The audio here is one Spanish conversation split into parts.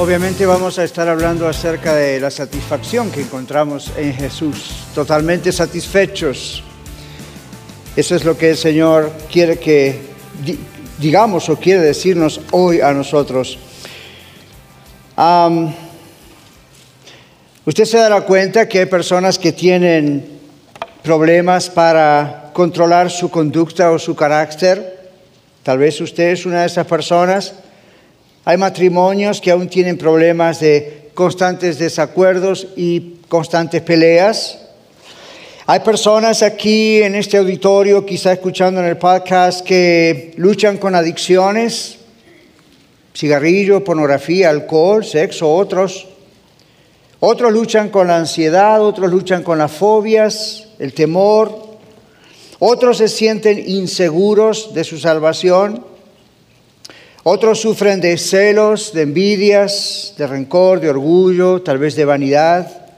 Obviamente vamos a estar hablando acerca de la satisfacción que encontramos en Jesús, totalmente satisfechos. Eso es lo que el Señor quiere que digamos o quiere decirnos hoy a nosotros. usted se dará cuenta que hay personas que tienen problemas para controlar su conducta o su carácter. Tal vez usted es una de esas personas hay matrimonios que aún tienen problemas de constantes desacuerdos y constantes peleas. Hay personas aquí en este auditorio, quizá escuchando en el podcast, que luchan con adicciones, cigarrillo, pornografía, alcohol, sexo, otros. Otros luchan con la ansiedad, otros luchan con las fobias, el temor. Otros se sienten inseguros de su salvación. Otros sufren de celos, de envidias, de rencor, de orgullo, tal vez de vanidad.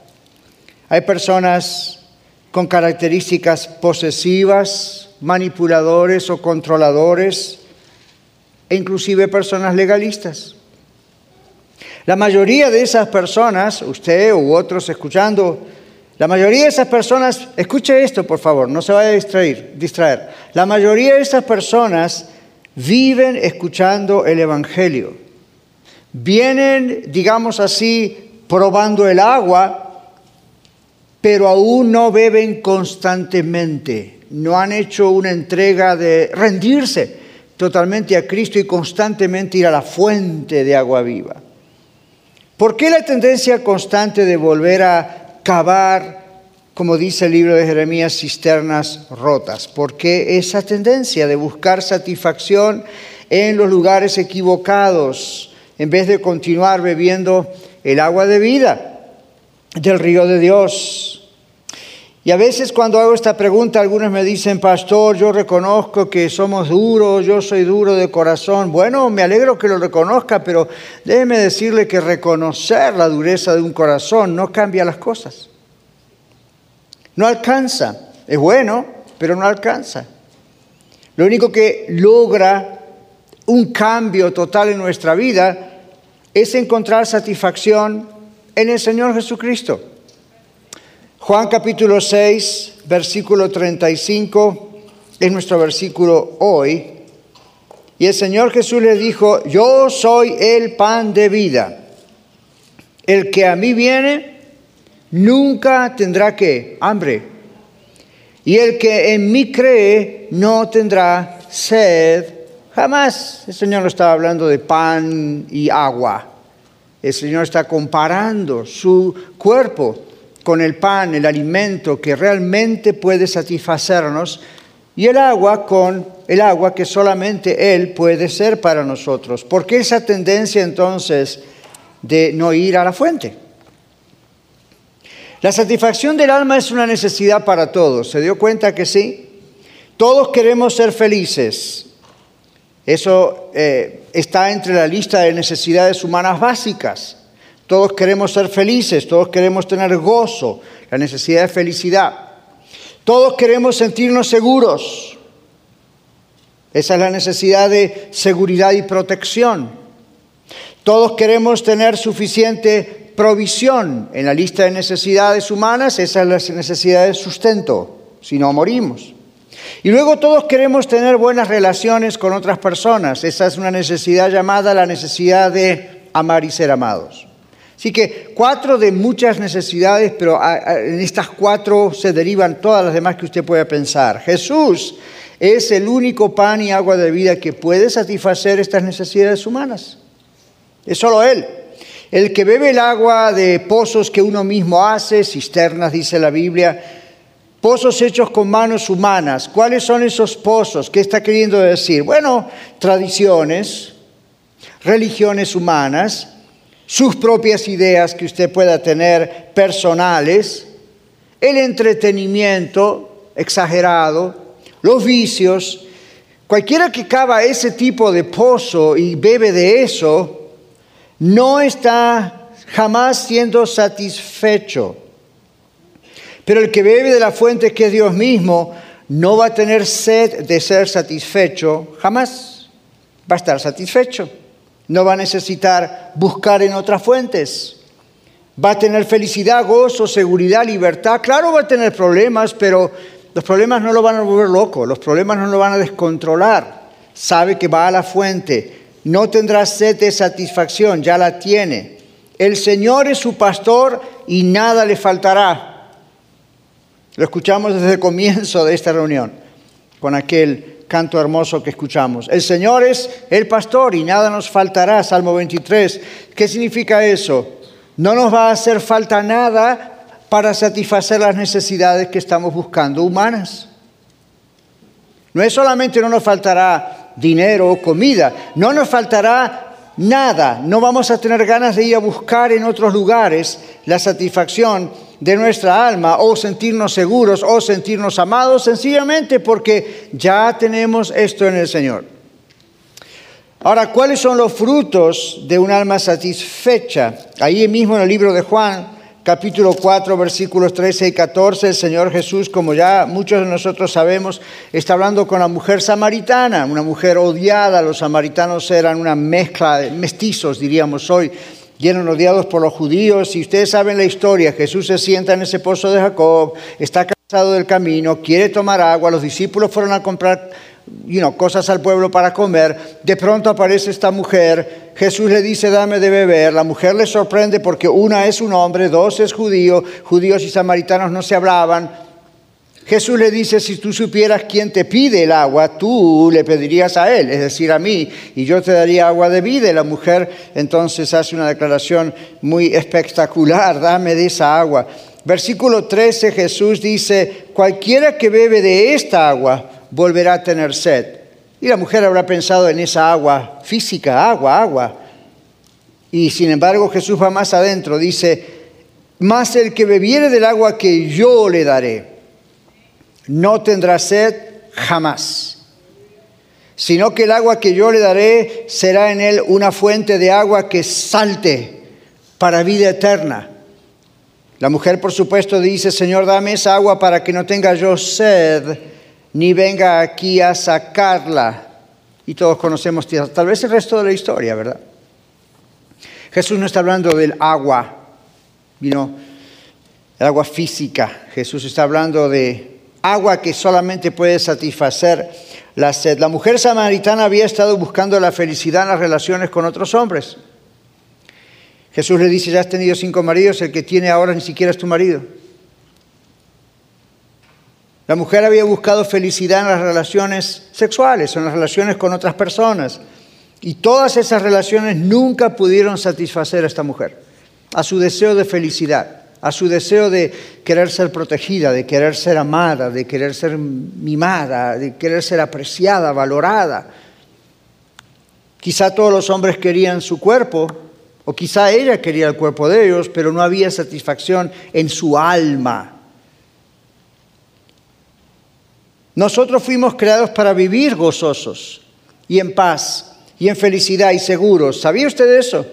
Hay personas con características posesivas, manipuladores o controladores, e inclusive personas legalistas. La mayoría de esas personas, usted u otros escuchando, la mayoría de esas personas, escuche esto por favor, no se vaya a distraer, distraer. La mayoría de esas personas viven escuchando el Evangelio. Vienen, digamos así, probando el agua, pero aún no beben constantemente. No han hecho una entrega de rendirse totalmente a Cristo y constantemente ir a la fuente de agua viva. ¿Por qué la tendencia constante de volver a cavar como dice el libro de Jeremías, cisternas rotas. porque esa tendencia de buscar satisfacción en los lugares equivocados en vez de continuar bebiendo el agua de vida del río de Dios? Y a veces cuando hago esta pregunta, algunos me dicen, pastor, yo reconozco que somos duros, yo soy duro de corazón. Bueno, me alegro que lo reconozca, pero déjeme decirle que reconocer la dureza de un corazón no cambia las cosas. No alcanza. Es bueno, pero no alcanza. Lo único que logra un cambio total en nuestra vida es encontrar satisfacción en el Señor Jesucristo. Juan capítulo 6, versículo 35 es nuestro versículo hoy. Y el Señor Jesús le dijo, yo soy el pan de vida. El que a mí viene nunca tendrá que hambre. Y el que en mí cree no tendrá sed jamás. El Señor no estaba hablando de pan y agua. El Señor está comparando su cuerpo con el pan, el alimento que realmente puede satisfacernos, y el agua con el agua que solamente Él puede ser para nosotros. ¿Por qué esa tendencia entonces de no ir a la fuente? La satisfacción del alma es una necesidad para todos. ¿Se dio cuenta que sí? Todos queremos ser felices. Eso eh, está entre la lista de necesidades humanas básicas. Todos queremos ser felices, todos queremos tener gozo, la necesidad de felicidad. Todos queremos sentirnos seguros. Esa es la necesidad de seguridad y protección. Todos queremos tener suficiente provisión en la lista de necesidades humanas, esa es la necesidad de sustento, si no morimos. Y luego todos queremos tener buenas relaciones con otras personas, esa es una necesidad llamada la necesidad de amar y ser amados. Así que cuatro de muchas necesidades, pero en estas cuatro se derivan todas las demás que usted pueda pensar. Jesús es el único pan y agua de vida que puede satisfacer estas necesidades humanas. Es solo Él. El que bebe el agua de pozos que uno mismo hace, cisternas, dice la Biblia, pozos hechos con manos humanas. ¿Cuáles son esos pozos? ¿Qué está queriendo decir? Bueno, tradiciones, religiones humanas, sus propias ideas que usted pueda tener personales, el entretenimiento exagerado, los vicios, cualquiera que cava ese tipo de pozo y bebe de eso, no está jamás siendo satisfecho. Pero el que bebe de la fuente que es Dios mismo, no va a tener sed de ser satisfecho jamás. Va a estar satisfecho. No va a necesitar buscar en otras fuentes. Va a tener felicidad, gozo, seguridad, libertad. Claro, va a tener problemas, pero los problemas no lo van a volver loco, los problemas no lo van a descontrolar. Sabe que va a la fuente. No tendrá sed de satisfacción, ya la tiene. El Señor es su pastor y nada le faltará. Lo escuchamos desde el comienzo de esta reunión, con aquel canto hermoso que escuchamos. El Señor es el pastor y nada nos faltará, Salmo 23. ¿Qué significa eso? No nos va a hacer falta nada para satisfacer las necesidades que estamos buscando humanas. No es solamente no nos faltará dinero o comida, no nos faltará nada, no vamos a tener ganas de ir a buscar en otros lugares la satisfacción de nuestra alma o sentirnos seguros o sentirnos amados sencillamente porque ya tenemos esto en el Señor. Ahora, ¿cuáles son los frutos de un alma satisfecha? Ahí mismo en el libro de Juan, capítulo 4, versículos 13 y 14, el Señor Jesús, como ya muchos de nosotros sabemos, está hablando con la mujer samaritana, una mujer odiada. Los samaritanos eran una mezcla de mestizos, diríamos hoy, llenos odiados por los judíos. Y ustedes saben la historia, Jesús se sienta en ese pozo de Jacob, está cansado del camino, quiere tomar agua, los discípulos fueron a comprar cosas al pueblo para comer. De pronto aparece esta mujer. Jesús le dice, dame de beber. La mujer le sorprende porque una es un hombre, dos es judío. Judíos y samaritanos no se hablaban. Jesús le dice, si tú supieras quién te pide el agua, tú le pedirías a él, es decir, a mí, y yo te daría agua de vida. Y la mujer entonces hace una declaración muy espectacular, dame de esa agua. Versículo 13 Jesús dice, cualquiera que bebe de esta agua volverá a tener sed. Y la mujer habrá pensado en esa agua física, agua, agua. Y sin embargo Jesús va más adentro, dice, más el que bebiere del agua que yo le daré, no tendrá sed jamás, sino que el agua que yo le daré será en él una fuente de agua que salte para vida eterna. La mujer, por supuesto, dice, Señor, dame esa agua para que no tenga yo sed ni venga aquí a sacarla. Y todos conocemos tal vez el resto de la historia, ¿verdad? Jesús no está hablando del agua, vino el agua física. Jesús está hablando de agua que solamente puede satisfacer la sed. La mujer samaritana había estado buscando la felicidad en las relaciones con otros hombres. Jesús le dice, ya has tenido cinco maridos, el que tiene ahora ni siquiera es tu marido. La mujer había buscado felicidad en las relaciones sexuales, en las relaciones con otras personas. Y todas esas relaciones nunca pudieron satisfacer a esta mujer, a su deseo de felicidad, a su deseo de querer ser protegida, de querer ser amada, de querer ser mimada, de querer ser apreciada, valorada. Quizá todos los hombres querían su cuerpo, o quizá ella quería el cuerpo de ellos, pero no había satisfacción en su alma Nosotros fuimos creados para vivir gozosos y en paz y en felicidad y seguros. ¿Sabía usted eso?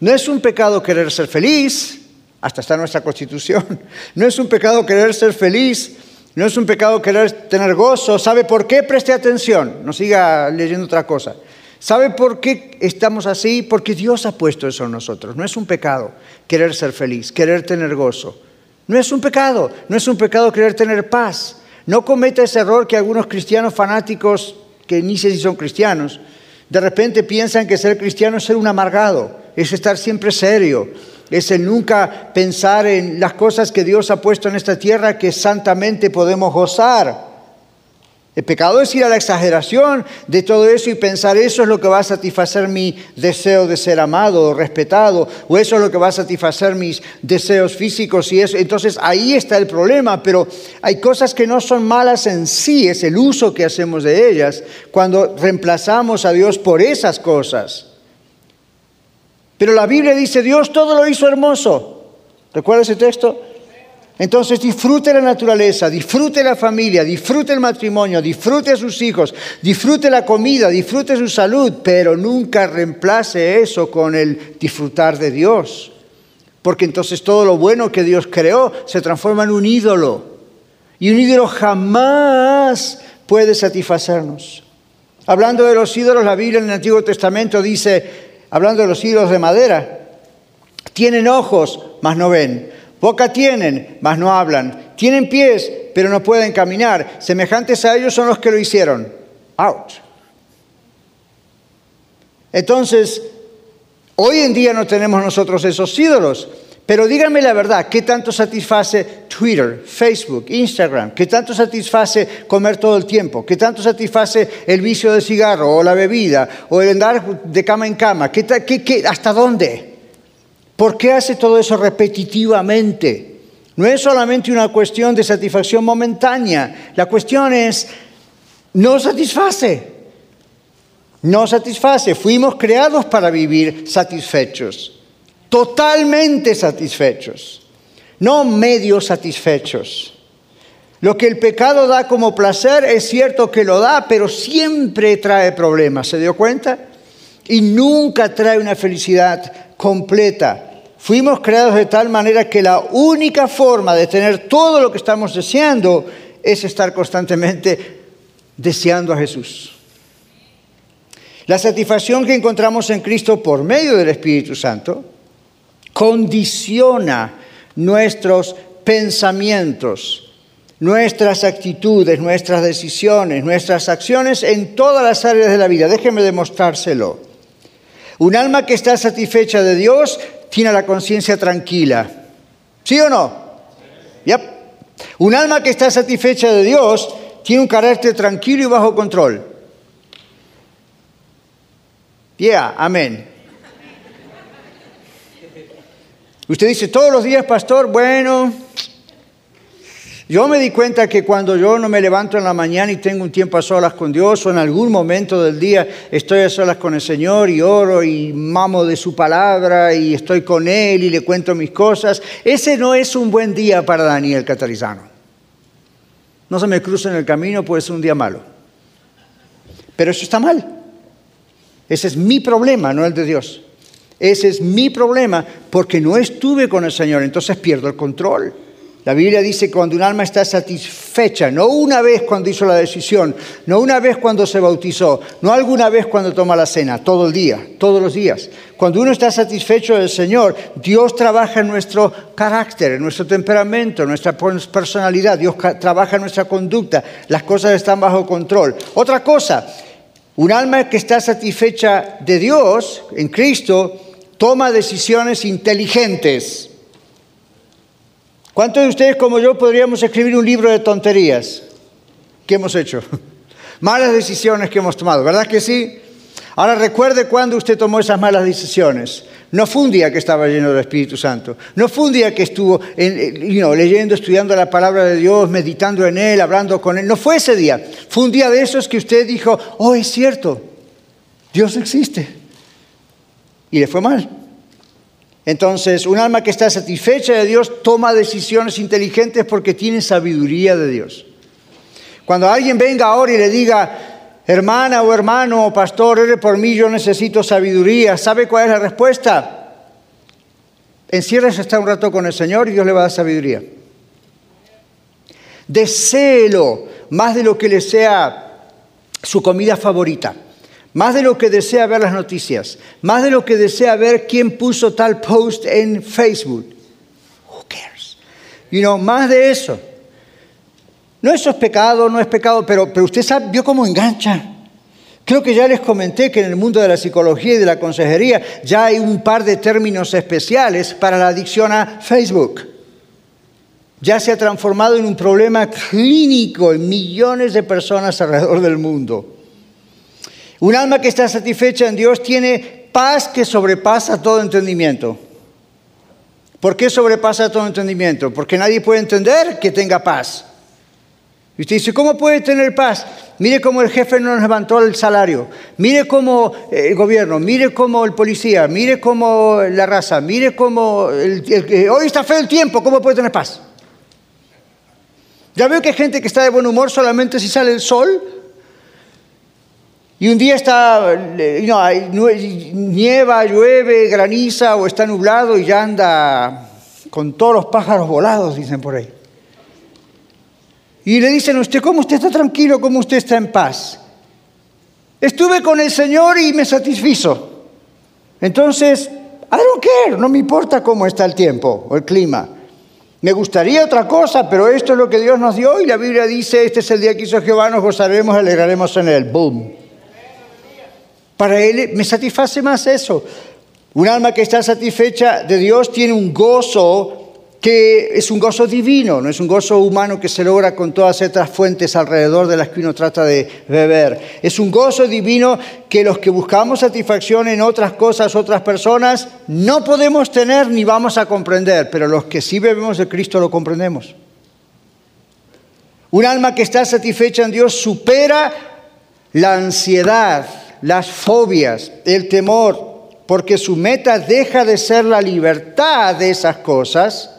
No es un pecado querer ser feliz, hasta está nuestra constitución. No es un pecado querer ser feliz, no es un pecado querer tener gozo. ¿Sabe por qué? Preste atención, no siga leyendo otra cosa. ¿Sabe por qué estamos así? Porque Dios ha puesto eso en nosotros. No es un pecado querer ser feliz, querer tener gozo. No es un pecado, no es un pecado querer tener paz. No cometa ese error que algunos cristianos fanáticos, que ni sé si son cristianos, de repente piensan que ser cristiano es ser un amargado, es estar siempre serio, es el nunca pensar en las cosas que Dios ha puesto en esta tierra que santamente podemos gozar. El pecado es ir a la exageración de todo eso y pensar eso es lo que va a satisfacer mi deseo de ser amado o respetado, o eso es lo que va a satisfacer mis deseos físicos y eso. Entonces ahí está el problema, pero hay cosas que no son malas en sí, es el uso que hacemos de ellas cuando reemplazamos a Dios por esas cosas. Pero la Biblia dice, Dios todo lo hizo hermoso. ¿Recuerda ese texto? Entonces disfrute la naturaleza, disfrute la familia, disfrute el matrimonio, disfrute a sus hijos, disfrute la comida, disfrute su salud, pero nunca reemplace eso con el disfrutar de Dios. Porque entonces todo lo bueno que Dios creó se transforma en un ídolo. Y un ídolo jamás puede satisfacernos. Hablando de los ídolos, la Biblia en el Antiguo Testamento dice, hablando de los ídolos de madera, tienen ojos, mas no ven Boca tienen, mas no hablan. Tienen pies, pero no pueden caminar. Semejantes a ellos son los que lo hicieron. Out. Entonces, hoy en día no tenemos nosotros esos ídolos. Pero díganme la verdad, ¿qué tanto satisface Twitter, Facebook, Instagram? ¿Qué tanto satisface comer todo el tiempo? ¿Qué tanto satisface el vicio de cigarro o la bebida o el andar de cama en cama? ¿Qué, hasta dónde? ¿Por qué hace todo eso repetitivamente? No es solamente una cuestión de satisfacción momentánea, la cuestión es, no satisface, no satisface. Fuimos creados para vivir satisfechos, totalmente satisfechos, no medio satisfechos. Lo que el pecado da como placer es cierto que lo da, pero siempre trae problemas, ¿se dio cuenta? Y nunca trae una felicidad completa. Fuimos creados de tal manera que la única forma de tener todo lo que estamos deseando es estar constantemente deseando a Jesús. La satisfacción que encontramos en Cristo por medio del Espíritu Santo condiciona nuestros pensamientos, nuestras actitudes, nuestras decisiones, nuestras acciones en todas las áreas de la vida. Déjeme demostrárselo. Un alma que está satisfecha de Dios tiene la conciencia tranquila. ¿Sí o no? Yep. Un alma que está satisfecha de Dios tiene un carácter tranquilo y bajo control. Yeah, amén. Usted dice, todos los días, pastor, bueno, yo me di cuenta que cuando yo no me levanto en la mañana y tengo un tiempo a solas con Dios o en algún momento del día estoy a solas con el Señor y oro y mamo de su palabra y estoy con Él y le cuento mis cosas, ese no es un buen día para Daniel Catarizano. No se me cruce en el camino, puede ser un día malo. Pero eso está mal. Ese es mi problema, no el de Dios. Ese es mi problema porque no estuve con el Señor, entonces pierdo el control. La Biblia dice que cuando un alma está satisfecha, no una vez cuando hizo la decisión, no una vez cuando se bautizó, no alguna vez cuando toma la cena, todo el día, todos los días. Cuando uno está satisfecho del Señor, Dios trabaja en nuestro carácter, en nuestro temperamento, en nuestra personalidad, Dios trabaja en nuestra conducta, las cosas están bajo control. Otra cosa, un alma que está satisfecha de Dios, en Cristo, toma decisiones inteligentes. ¿Cuántos de ustedes como yo podríamos escribir un libro de tonterías? ¿Qué hemos hecho? Malas decisiones que hemos tomado, ¿verdad que sí? Ahora recuerde cuándo usted tomó esas malas decisiones. No fue un día que estaba lleno del Espíritu Santo. No fue un día que estuvo leyendo, estudiando la palabra de Dios, meditando en Él, hablando con Él. No fue ese día. Fue un día de esos que usted dijo, oh, es cierto, Dios existe. Y le fue mal. Entonces, un alma que está satisfecha de Dios toma decisiones inteligentes porque tiene sabiduría de Dios. Cuando alguien venga ahora y le diga, hermana o hermano o pastor, ore por mí, yo necesito sabiduría, ¿sabe cuál es la respuesta? Enciérrese hasta un rato con el Señor y Dios le va a dar sabiduría. Deséelo más de lo que le sea su comida favorita más de lo que desea ver las noticias, más de lo que desea ver quién puso tal post en Facebook. Who cares? You know, más de eso. No eso es pecado, no es pecado, pero, pero usted sabe, vio cómo engancha. Creo que ya les comenté que en el mundo de la psicología y de la consejería ya hay un par de términos especiales para la adicción a Facebook. Ya se ha transformado en un problema clínico en millones de personas alrededor del mundo. Un alma que está satisfecha en Dios tiene paz que sobrepasa todo entendimiento. ¿Por qué sobrepasa todo entendimiento? Porque nadie puede entender que tenga paz. Y usted dice, ¿cómo puede tener paz? Mire cómo el jefe no nos levantó el salario, mire cómo el gobierno, mire cómo el policía, mire cómo la raza, mire cómo hoy está feo el tiempo, ¿cómo puede tener paz? Ya veo que hay gente que está de buen humor solamente si sale el sol. Y un día está, nieva, llueve, graniza o está nublado y ya anda con todos los pájaros volados, dicen por ahí. Y le dicen a usted, ¿cómo usted está tranquilo? ¿Cómo usted está en paz? Estuve con el Señor y me satisfizo. Entonces, I don't care, no me importa cómo está el tiempo o el clima. Me gustaría otra cosa, pero esto es lo que Dios nos dio y la Biblia dice, este es el día que hizo Jehová, nos gozaremos, alegraremos en él. Boom. Para él me satisface más eso. Un alma que está satisfecha de Dios tiene un gozo que es un gozo divino, no es un gozo humano que se logra con todas estas fuentes alrededor de las que uno trata de beber. Es un gozo divino que los que buscamos satisfacción en otras cosas, otras personas, no podemos tener ni vamos a comprender, pero los que sí bebemos de Cristo lo comprendemos. Un alma que está satisfecha en Dios supera la ansiedad, las fobias, el temor, porque su meta deja de ser la libertad de esas cosas.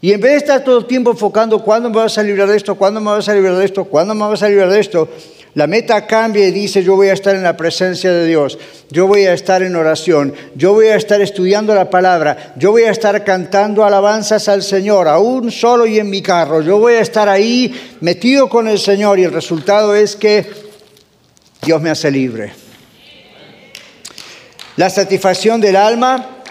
Y en vez de estar todo el tiempo enfocando cuándo me vas a librar de esto, cuándo me vas a librar de esto, cuándo me vas a librar de esto, la meta cambia y dice, yo voy a estar en la presencia de Dios, yo voy a estar en oración, yo voy a estar estudiando la palabra, yo voy a estar cantando alabanzas al Señor, aún solo y en mi carro, yo voy a estar ahí metido con el Señor y el resultado es que Dios me hace libre. La satisfacción del alma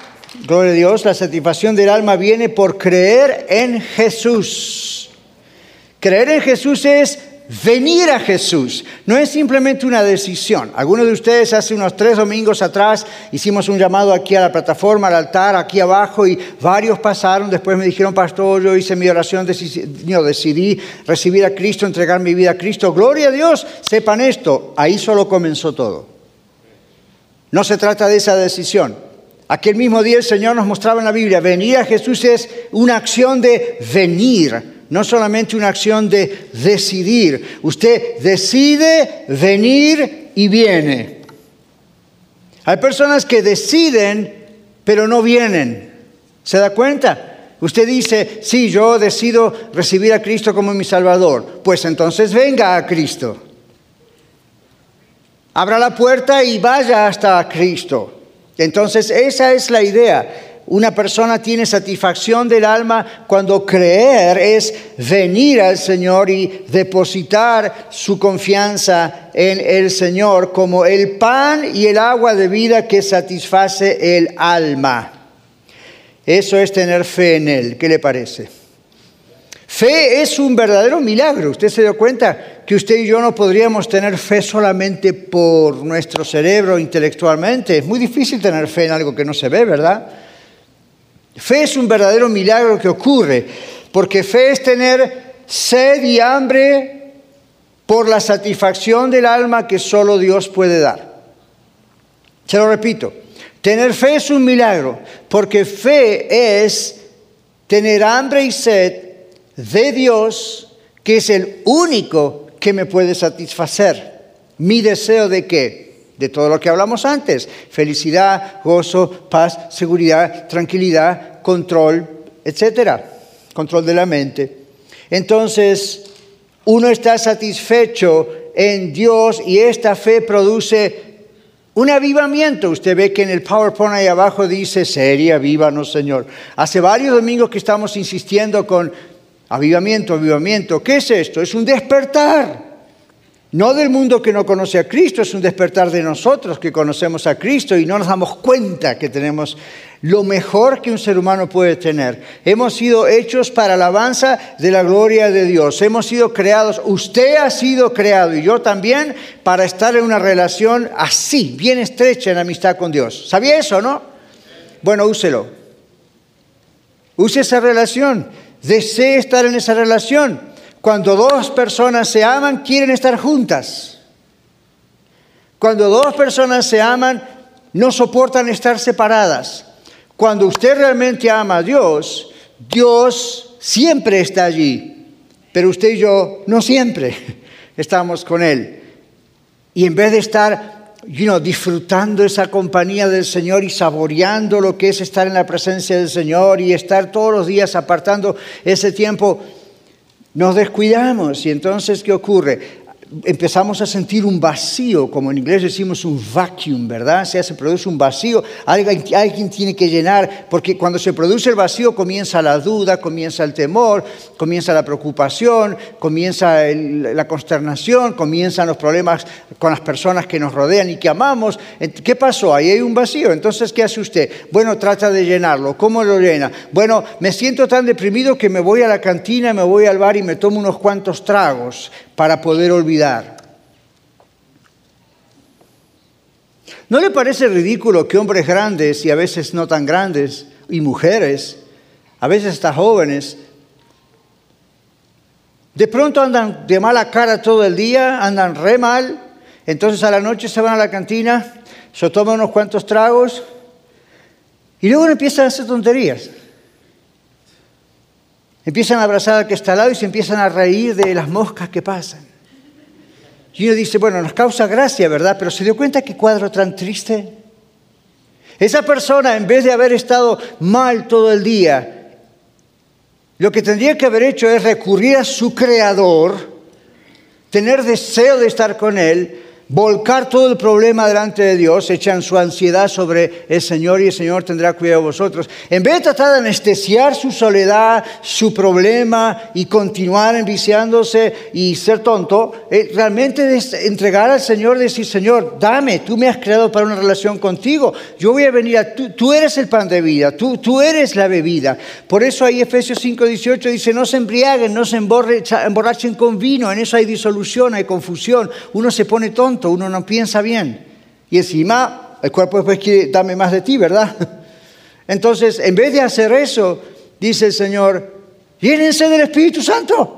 Gloria a Dios, la satisfacción del alma viene por creer en Jesús. Creer en Jesús es venir a Jesús. No es simplemente una decisión. Algunos de ustedes hace unos tres domingos atrás hicimos un llamado aquí a la plataforma, al altar, aquí abajo, y varios pasaron. Después me dijeron, pastor, yo hice mi oración, decidí recibir a Cristo, entregar mi vida a Cristo. Gloria a Dios, sepan esto, ahí solo comenzó todo. No se trata de esa decisión. Aquel mismo día el Señor nos mostraba en la Biblia, venir a Jesús es una acción de venir, no solamente una acción de decidir. Usted decide venir y viene. Hay personas que deciden, pero no vienen. ¿Se da cuenta? Usted dice, sí, yo decido recibir a Cristo como mi Salvador. Pues entonces venga a Cristo. Abra la puerta y vaya hasta Cristo. Entonces, esa es la idea. Una persona tiene satisfacción del alma cuando creer es venir al Señor y depositar su confianza en el Señor como el pan y el agua de vida que satisface el alma. Eso es tener fe en Él. ¿Qué le parece? Fe es un verdadero milagro. ¿Usted se dio cuenta que usted y yo no podríamos tener fe solamente por nuestro cerebro intelectualmente? Es muy difícil tener fe en algo que no se ve, ¿verdad? Fe es un verdadero milagro que ocurre, porque fe es tener sed y hambre por la satisfacción del alma que solo Dios puede dar. Se lo repito, tener fe es un milagro, porque fe es tener hambre y sed de Dios, que es el único que me puede satisfacer. Mi deseo de qué? De todo lo que hablamos antes. Felicidad, gozo, paz, seguridad, tranquilidad, control, etcétera. Control de la mente. Entonces, uno está satisfecho en Dios y esta fe produce un avivamiento. Usted ve que en el PowerPoint ahí abajo dice, seria, vívanos, Señor. Hace varios domingos que estamos insistiendo con Avivamiento, avivamiento. ¿Qué es esto? Es un despertar. No del mundo que no conoce a Cristo, es un despertar de nosotros que conocemos a Cristo y no nos damos cuenta que tenemos lo mejor que un ser humano puede tener. Hemos sido hechos para alabanza de la gloria de Dios. Hemos sido creados, usted ha sido creado y yo también para estar en una relación así, bien estrecha en amistad con Dios. ¿Sabía eso, no? Bueno, úselo. Use esa relación. Desee estar en esa relación. Cuando dos personas se aman, quieren estar juntas. Cuando dos personas se aman, no soportan estar separadas. Cuando usted realmente ama a Dios, Dios siempre está allí. Pero usted y yo no siempre estamos con Él. Y en vez de estar disfrutando esa compañía del Señor y saboreando lo que es estar en la presencia del Señor y estar todos los días apartando ese tiempo, nos descuidamos. Y entonces, ¿qué ocurre? Empezamos a sentir un vacío, como en inglés decimos un vacuum, ¿verdad? O sea, se produce un vacío, alguien, alguien, tiene que llenar, porque cuando se produce el vacío comienza la duda, comienza el temor, comienza la preocupación, comienza la consternación, comienzan los problemas con las personas que nos rodean y que amamos. ¿Qué pasó? Ahí hay un vacío. Entonces, ¿qué hace usted? Bueno, trata de llenarlo. ¿Cómo lo llena? Bueno, me siento tan deprimido que me voy a la cantina, me voy al bar y me tomo unos cuantos tragos para poder olvidar. ¿No le parece ridículo que hombres grandes y a veces no tan grandes, y mujeres, a veces hasta jóvenes, de pronto andan de mala cara todo el día, andan re mal, entonces a la noche se van a la cantina, se toman unos cuantos tragos y luego empiezan a hacer tonterías. Empiezan a abrazar al que está al lado y se empiezan a reír de las moscas que pasan. Y uno dice, bueno, nos causa gracia, ¿verdad? Pero se dio cuenta qué cuadro tan triste. Esa persona, en vez de haber estado mal todo el día, lo que tendría que haber hecho es recurrir a su creador, tener deseo de estar con él, volcar todo el problema delante de Dios, echan su ansiedad sobre el Señor y el Señor tendrá cuidado de vosotros. En vez de tratar de anestesiar su soledad, su problema y continuar enviciándose y ser tonto, eh, realmente entregar al Señor, decir, Señor, dame, tú me has creado para una relación contigo, yo voy a venir a tú, tú eres el pan de vida, tú, tú eres la bebida. Por eso ahí Efesios 5, 18 dice, no se embriaguen, no se emborrachen con vino, en eso hay disolución, hay confusión, uno se pone tonto uno no piensa bien. Y encima el cuerpo después quiere darme más de ti, ¿verdad? Entonces, en vez de hacer eso, dice el Señor, llénense del Espíritu Santo.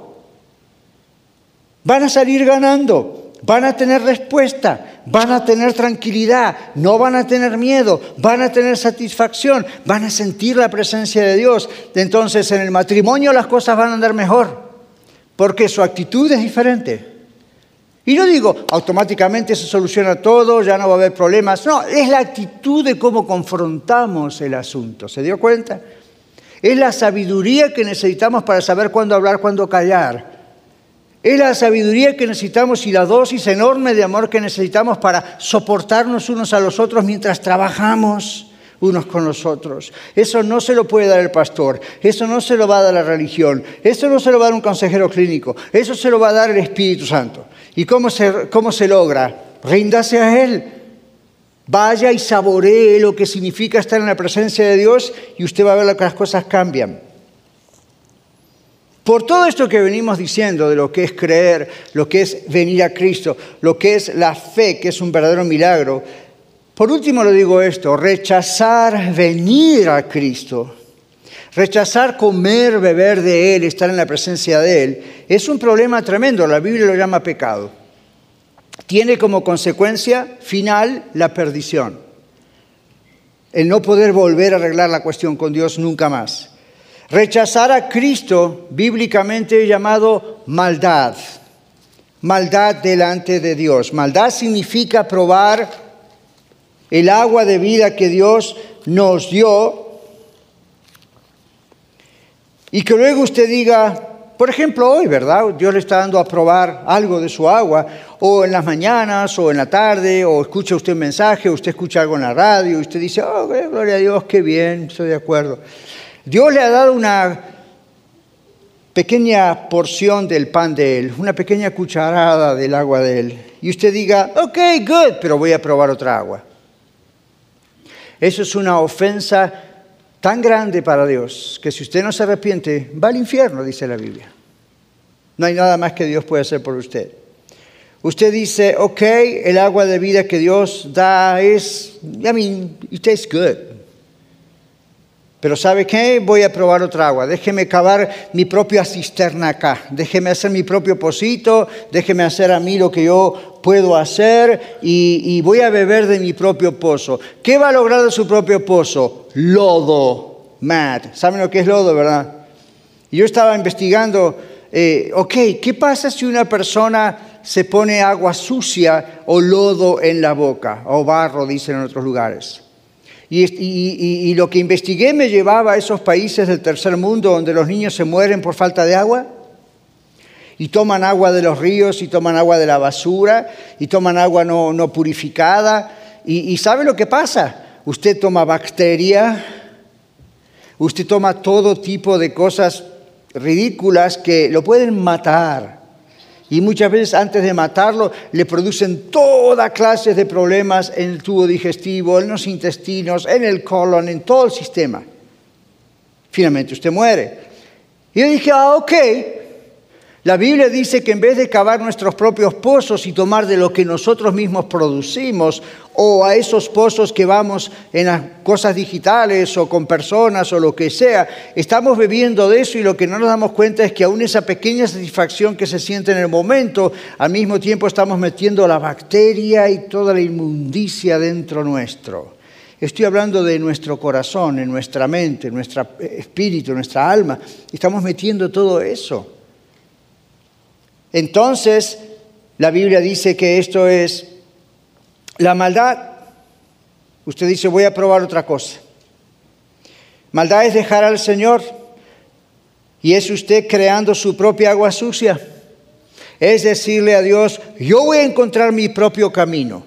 Van a salir ganando, van a tener respuesta, van a tener tranquilidad, no van a tener miedo, van a tener satisfacción, van a sentir la presencia de Dios. Entonces, en el matrimonio las cosas van a andar mejor, porque su actitud es diferente. Y no digo automáticamente se soluciona todo, ya no va a haber problemas. No, es la actitud de cómo confrontamos el asunto. ¿Se dio cuenta? Es la sabiduría que necesitamos para saber cuándo hablar, cuándo callar. Es la sabiduría que necesitamos y la dosis enorme de amor que necesitamos para soportarnos unos a los otros mientras trabajamos unos con los otros. Eso no se lo puede dar el pastor, eso no se lo va a dar la religión, eso no se lo va a dar un consejero clínico, eso se lo va a dar el Espíritu Santo. ¿Y cómo se, cómo se logra? Ríndase a Él. Vaya y saboree lo que significa estar en la presencia de Dios y usted va a ver que las cosas cambian. Por todo esto que venimos diciendo de lo que es creer, lo que es venir a Cristo, lo que es la fe, que es un verdadero milagro, por último le digo esto, rechazar venir a Cristo, rechazar comer, beber de Él, estar en la presencia de Él, es un problema tremendo, la Biblia lo llama pecado. Tiene como consecuencia final la perdición, el no poder volver a arreglar la cuestión con Dios nunca más. Rechazar a Cristo, bíblicamente llamado maldad, maldad delante de Dios. Maldad significa probar el agua de vida que Dios nos dio, y que luego usted diga, por ejemplo, hoy, ¿verdad? Dios le está dando a probar algo de su agua, o en las mañanas, o en la tarde, o escucha usted un mensaje, o usted escucha algo en la radio, y usted dice, oh, gloria a Dios, qué bien, estoy de acuerdo. Dios le ha dado una pequeña porción del pan de Él, una pequeña cucharada del agua de Él, y usted diga, ok, good, pero voy a probar otra agua. Eso es una ofensa tan grande para Dios que si usted no se arrepiente, va al infierno, dice la Biblia. No hay nada más que Dios puede hacer por usted. Usted dice, ok, el agua de vida que Dios da es, I mean, it tastes good. Pero ¿sabe qué? Voy a probar otra agua. Déjeme cavar mi propia cisterna acá. Déjeme hacer mi propio pocito. Déjeme hacer a mí lo que yo puedo hacer y, voy a beber de mi propio pozo. ¿Qué va a lograr de su propio pozo? Lodo. Mad. ¿Saben lo que es lodo, verdad? Yo estaba investigando eh, ok, ¿qué pasa si una persona se pone agua sucia o lodo en la boca, o barro, dicen en otros lugares? Y, y, lo que investigué me llevaba a esos países del tercer mundo donde los niños se mueren por falta de agua y toman agua de los ríos y toman agua de la basura y toman agua no, no purificada. Y, ¿sabe lo que pasa? Usted toma bacteria, usted toma todo tipo de cosas ridículas que lo pueden matar. Y muchas veces antes de matarlo le producen toda clase de problemas en el tubo digestivo, en los intestinos, en el colon, en todo el sistema. Finalmente usted muere. Y yo dije, ah, ok, la Biblia dice que en vez de cavar nuestros propios pozos y tomar de lo que nosotros mismos producimos, o a esos pozos que vamos en las cosas digitales o con personas o lo que sea, estamos bebiendo de eso y lo que no nos damos cuenta es que aún esa pequeña satisfacción que se siente en el momento, al mismo tiempo estamos metiendo la bacteria y toda la inmundicia dentro nuestro. Estoy hablando de nuestro corazón, en nuestra mente, en nuestro espíritu, en nuestra alma. Estamos metiendo todo eso. Entonces, la Biblia dice que esto es la maldad. Usted dice, voy a probar otra cosa. Maldad es dejar al Señor y es usted creando su propia agua sucia. Es decirle a Dios, yo voy a encontrar mi propio camino.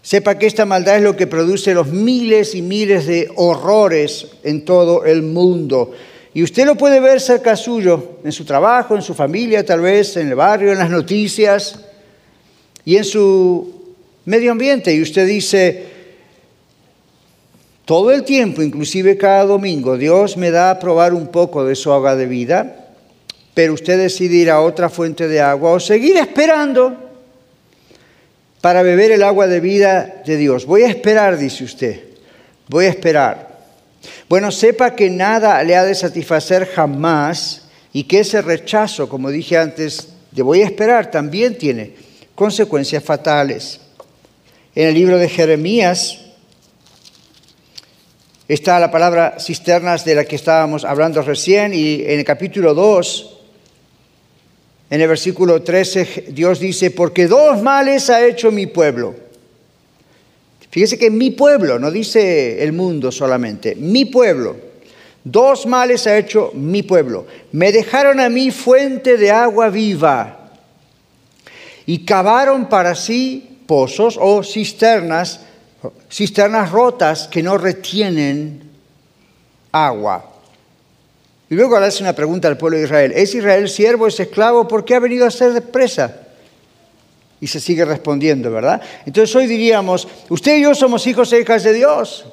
Sepa que esta maldad es lo que produce los miles y miles de horrores en todo el mundo. Y usted lo puede ver cerca suyo, en su trabajo, en su familia, tal vez, en el barrio, en las noticias y en su medio ambiente. Y usted dice, todo el tiempo, inclusive cada domingo, Dios me da a probar un poco de su agua de vida, pero usted decide ir a otra fuente de agua o seguir esperando para beber el agua de vida de Dios. Voy a esperar, dice usted, voy a esperar. Bueno, sepa que nada le ha de satisfacer jamás y que ese rechazo, como dije antes, de voy a esperar, también tiene consecuencias fatales. En el libro de Jeremías está la palabra cisternas de la que estábamos hablando recién y en el capítulo 2, en el versículo 13, Dios dice, porque dos males ha hecho mi pueblo Fíjese que mi pueblo, no dice el mundo solamente, mi pueblo. Dos males ha hecho mi pueblo. Me dejaron a mí fuente de agua viva y cavaron para sí pozos o cisternas, cisternas rotas que no retienen agua. Y luego le hace una pregunta al pueblo de Israel. ¿Es Israel siervo, es esclavo? ¿Por qué ha venido a ser presa? Y se sigue respondiendo, ¿verdad? Entonces hoy diríamos, usted y yo somos hijos e hijas de Dios.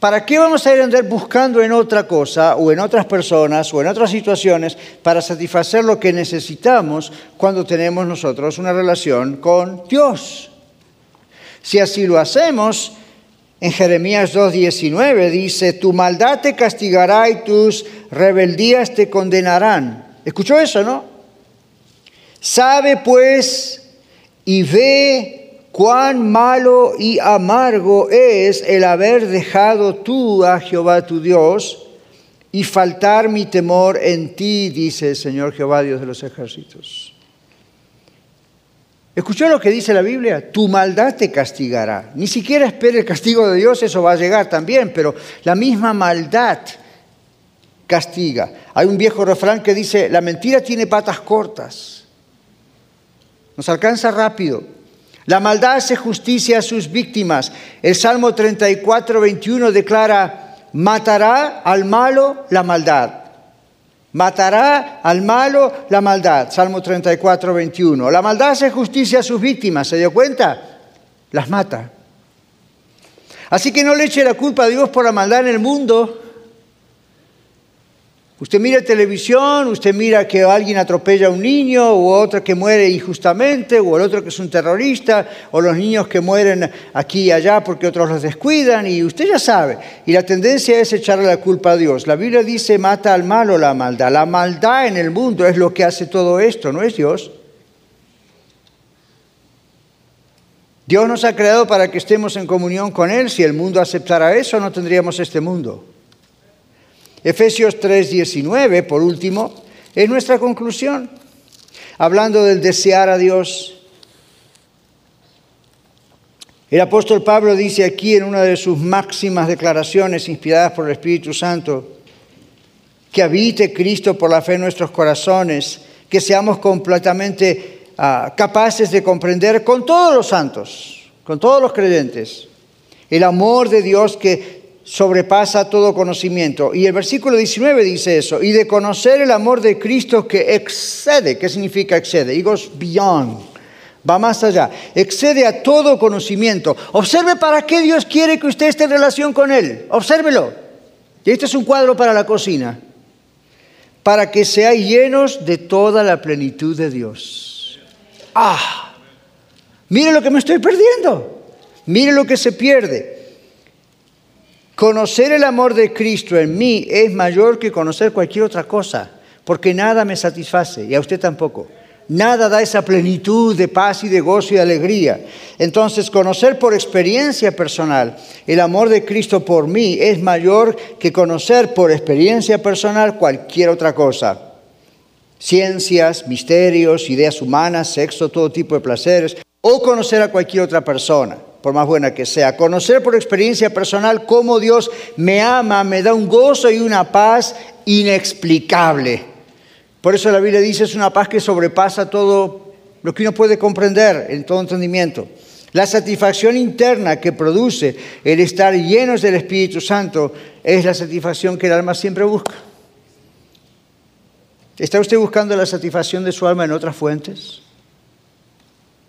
¿Para qué vamos a ir a andar buscando en otra cosa o en otras personas o en otras situaciones para satisfacer lo que necesitamos cuando tenemos nosotros una relación con Dios? Si así lo hacemos, en Jeremías 2.19 dice, tu maldad te castigará y tus rebeldías te condenarán. ¿Escuchó eso, no? Sabe pues y ve cuán malo y amargo es el haber dejado tú a Jehová tu Dios y faltar mi temor en ti, dice el Señor Jehová Dios de los ejércitos. ¿Escuchó lo que dice la Biblia? Tu maldad te castigará. Ni siquiera espere el castigo de Dios, eso va a llegar también, pero la misma maldad castiga. Hay un viejo refrán que dice, la mentira tiene patas cortas. Nos alcanza rápido. La maldad hace justicia a sus víctimas. El Salmo 34, 21 declara, matará al malo la maldad. Matará al malo la maldad. Salmo 34, 21. La maldad hace justicia a sus víctimas. ¿Se dio cuenta? Las mata. Así que no le eche la culpa a Dios por la maldad en el mundo. Usted mira televisión, usted mira que alguien atropella a un niño, o otro que muere injustamente, o el otro que es un terrorista, o los niños que mueren aquí y allá porque otros los descuidan, y usted ya sabe. Y la tendencia es echarle la culpa a Dios. La Biblia dice, mata al malo la maldad. La maldad en el mundo es lo que hace todo esto, no es Dios. Dios nos ha creado para que estemos en comunión con Él. Si el mundo aceptara eso, no tendríamos este mundo. Efesios 3:19, por último, Es nuestra conclusión. Hablando del desear a Dios. El apóstol Pablo dice aquí en una de sus máximas declaraciones inspiradas por el Espíritu Santo, que habite Cristo por la fe en nuestros corazones, que seamos completamente ah, capaces de comprender con todos los santos, con todos los creyentes, el amor de Dios que sobrepasa todo conocimiento. Y el versículo 19 dice eso, y de conocer el amor de Cristo que excede, ¿qué significa excede? It goes beyond, va más allá, excede a todo conocimiento. Observe para qué Dios quiere que usted esté en relación con Él, obsérvelo. Y este es un cuadro para la cocina, para que seáis llenos de toda la plenitud de Dios. Ah, mire lo que me estoy perdiendo. Mire lo que se pierde. Conocer el amor de Cristo en mí es mayor que conocer cualquier otra cosa, porque nada me satisface y a usted tampoco. Nada da esa plenitud de paz y de gozo y de alegría. Entonces, conocer por experiencia personal el amor de Cristo por mí es mayor que conocer por experiencia personal cualquier otra cosa. Ciencias, misterios, ideas humanas, sexo, todo tipo de placeres, o conocer a cualquier otra persona por más buena que sea. Conocer por experiencia personal cómo Dios me ama, me da un gozo y una paz inexplicable. Por eso la Biblia dice es una paz que sobrepasa todo lo que uno puede comprender en todo entendimiento. La satisfacción interna que produce el estar llenos del Espíritu Santo es la satisfacción que el alma siempre busca. ¿Está usted buscando la satisfacción de su alma en otras fuentes?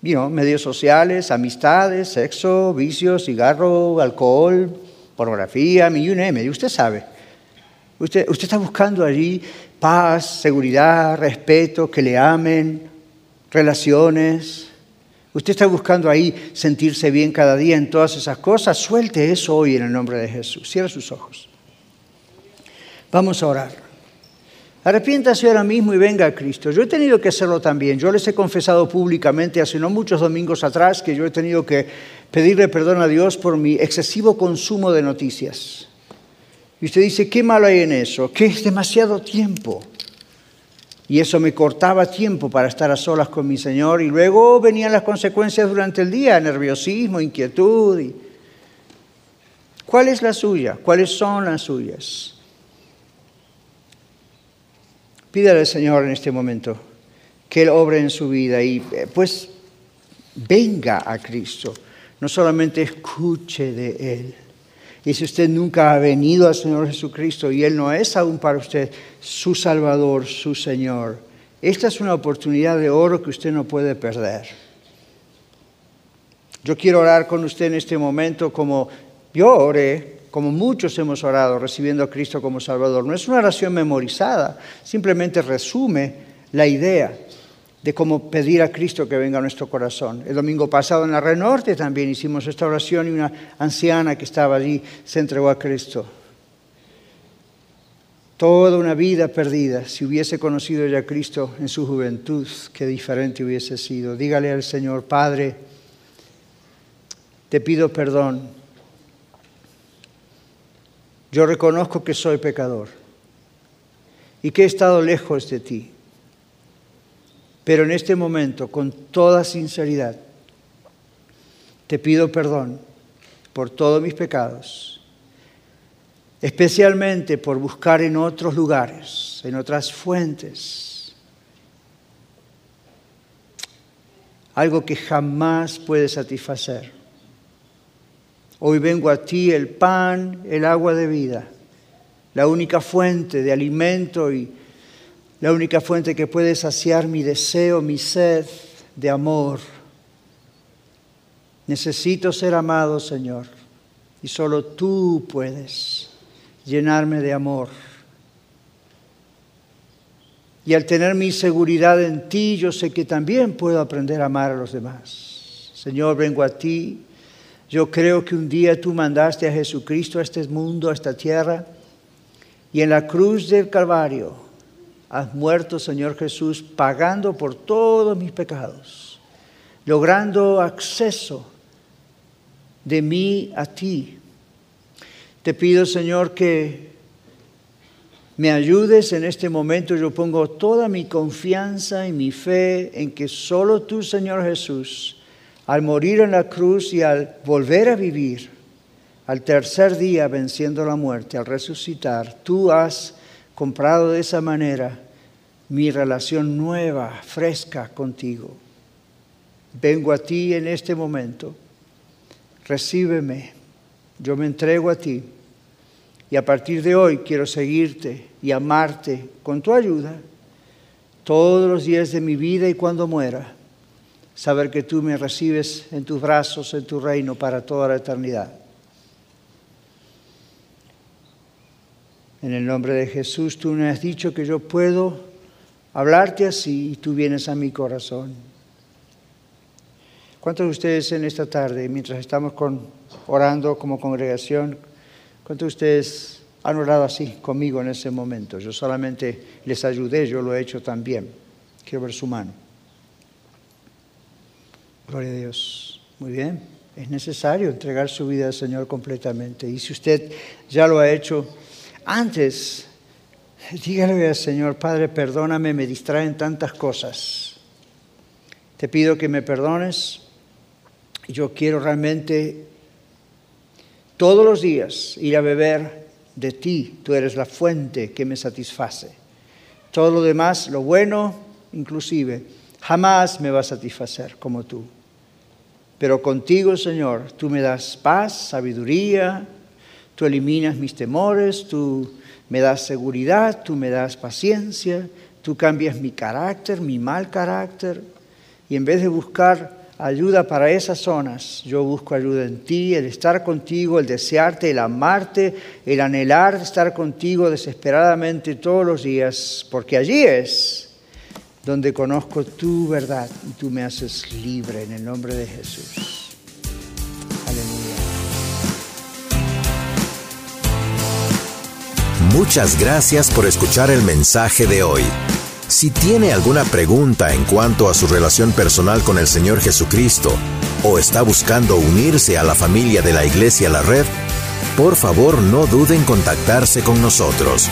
Medios sociales, amistades, sexo, vicios, cigarro, alcohol, pornografía, mi y usted sabe. Usted, usted está buscando allí paz, seguridad, respeto, que le amen, relaciones. Usted está buscando ahí sentirse bien cada día en todas esas cosas. Suelte eso hoy en el nombre de Jesús. Cierra sus ojos. Vamos a orar. Arrepiéntase ahora mismo y venga a Cristo. Yo he tenido que hacerlo también. Yo les he confesado públicamente hace no muchos domingos atrás que yo he tenido que pedirle perdón a Dios por mi excesivo consumo de noticias. Y usted dice, ¿qué malo hay en eso? Que es demasiado tiempo. Y eso me cortaba tiempo para estar a solas con mi Señor. Y luego venían las consecuencias durante el día, nerviosismo, inquietud. ¿Cuál es la suya? ¿Cuáles son las suyas? Pídale al Señor en este momento que Él obre en su vida y eh, pues venga a Cristo. No solamente escuche de Él. Y si usted nunca ha venido al Señor Jesucristo y Él no es aún para usted su Salvador, su Señor, esta es una oportunidad de oro que usted no puede perder. Yo quiero orar con usted en este momento como yo oré como muchos hemos orado, recibiendo a Cristo como Salvador. No es una oración memorizada, simplemente resume la idea de cómo pedir a Cristo que venga a nuestro corazón. El domingo pasado en la Red Norte también hicimos esta oración y una anciana que estaba allí se entregó a Cristo. Toda una vida perdida, si hubiese conocido ya a Cristo en su juventud, qué diferente hubiese sido. Dígale al Señor, Padre, te pido perdón yo reconozco que soy pecador y que he estado lejos de ti. Pero en este momento, con toda sinceridad, te pido perdón por todos mis pecados, especialmente por buscar en otros lugares, en otras fuentes, algo que jamás puede satisfacer. Hoy vengo a ti el pan, el agua de vida, la única fuente de alimento y la única fuente que puede saciar mi deseo, mi sed de amor. Necesito ser amado, Señor, y solo tú puedes llenarme de amor. Y al tener mi seguridad en ti, yo sé que también puedo aprender a amar a los demás. Señor, vengo a ti yo creo que un día tú mandaste a Jesucristo a este mundo, a esta tierra, y en la cruz del Calvario has muerto, Señor Jesús, pagando por todos mis pecados, logrando acceso de mí a ti. Te pido, Señor, que me ayudes en este momento. Yo pongo toda mi confianza y mi fe en que solo tú, Señor Jesús, al morir en la cruz y al volver a vivir, al tercer día venciendo la muerte, al resucitar, tú has comprado de esa manera mi relación nueva, fresca contigo. Vengo a ti en este momento, recíbeme, yo me entrego a ti y a partir de hoy quiero seguirte y amarte con tu ayuda todos los días de mi vida y cuando muera, saber que tú me recibes en tus brazos, en tu reino para toda la eternidad. En el nombre de Jesús, tú me has dicho que yo puedo hablarte así y tú vienes a mi corazón. ¿Cuántos de ustedes en esta tarde, mientras estamos con, orando como congregación, cuántos de ustedes han orado así conmigo en ese momento? Yo solamente les ayudé, yo lo he hecho también. Quiero ver su mano. Gloria a Dios. Muy bien. Es necesario entregar su vida al Señor completamente. Y si usted ya lo ha hecho, antes, dígale al Señor, Padre, perdóname, me distraen tantas cosas. Te pido que me perdones. Yo quiero realmente todos los días ir a beber de ti. Tú eres la fuente que me satisface. Todo lo demás, lo bueno inclusive, jamás me va a satisfacer como tú. Pero contigo, Señor, tú me das paz, sabiduría, Tú eliminas mis temores, tú me das seguridad, tú me das paciencia, tú cambias mi carácter, mi mal carácter. Y en vez de buscar ayuda para esas zonas, yo busco ayuda en ti, el estar contigo, el desearte, el amarte, el anhelar estar contigo desesperadamente todos los días, porque allí es donde conozco tu verdad y tú me haces libre en el nombre de Jesús. Muchas gracias por escuchar el mensaje de hoy. Si tiene alguna pregunta en cuanto a su relación personal con el Señor Jesucristo o está buscando unirse a la familia de la Iglesia La Red, por favor no duden en contactarse con nosotros.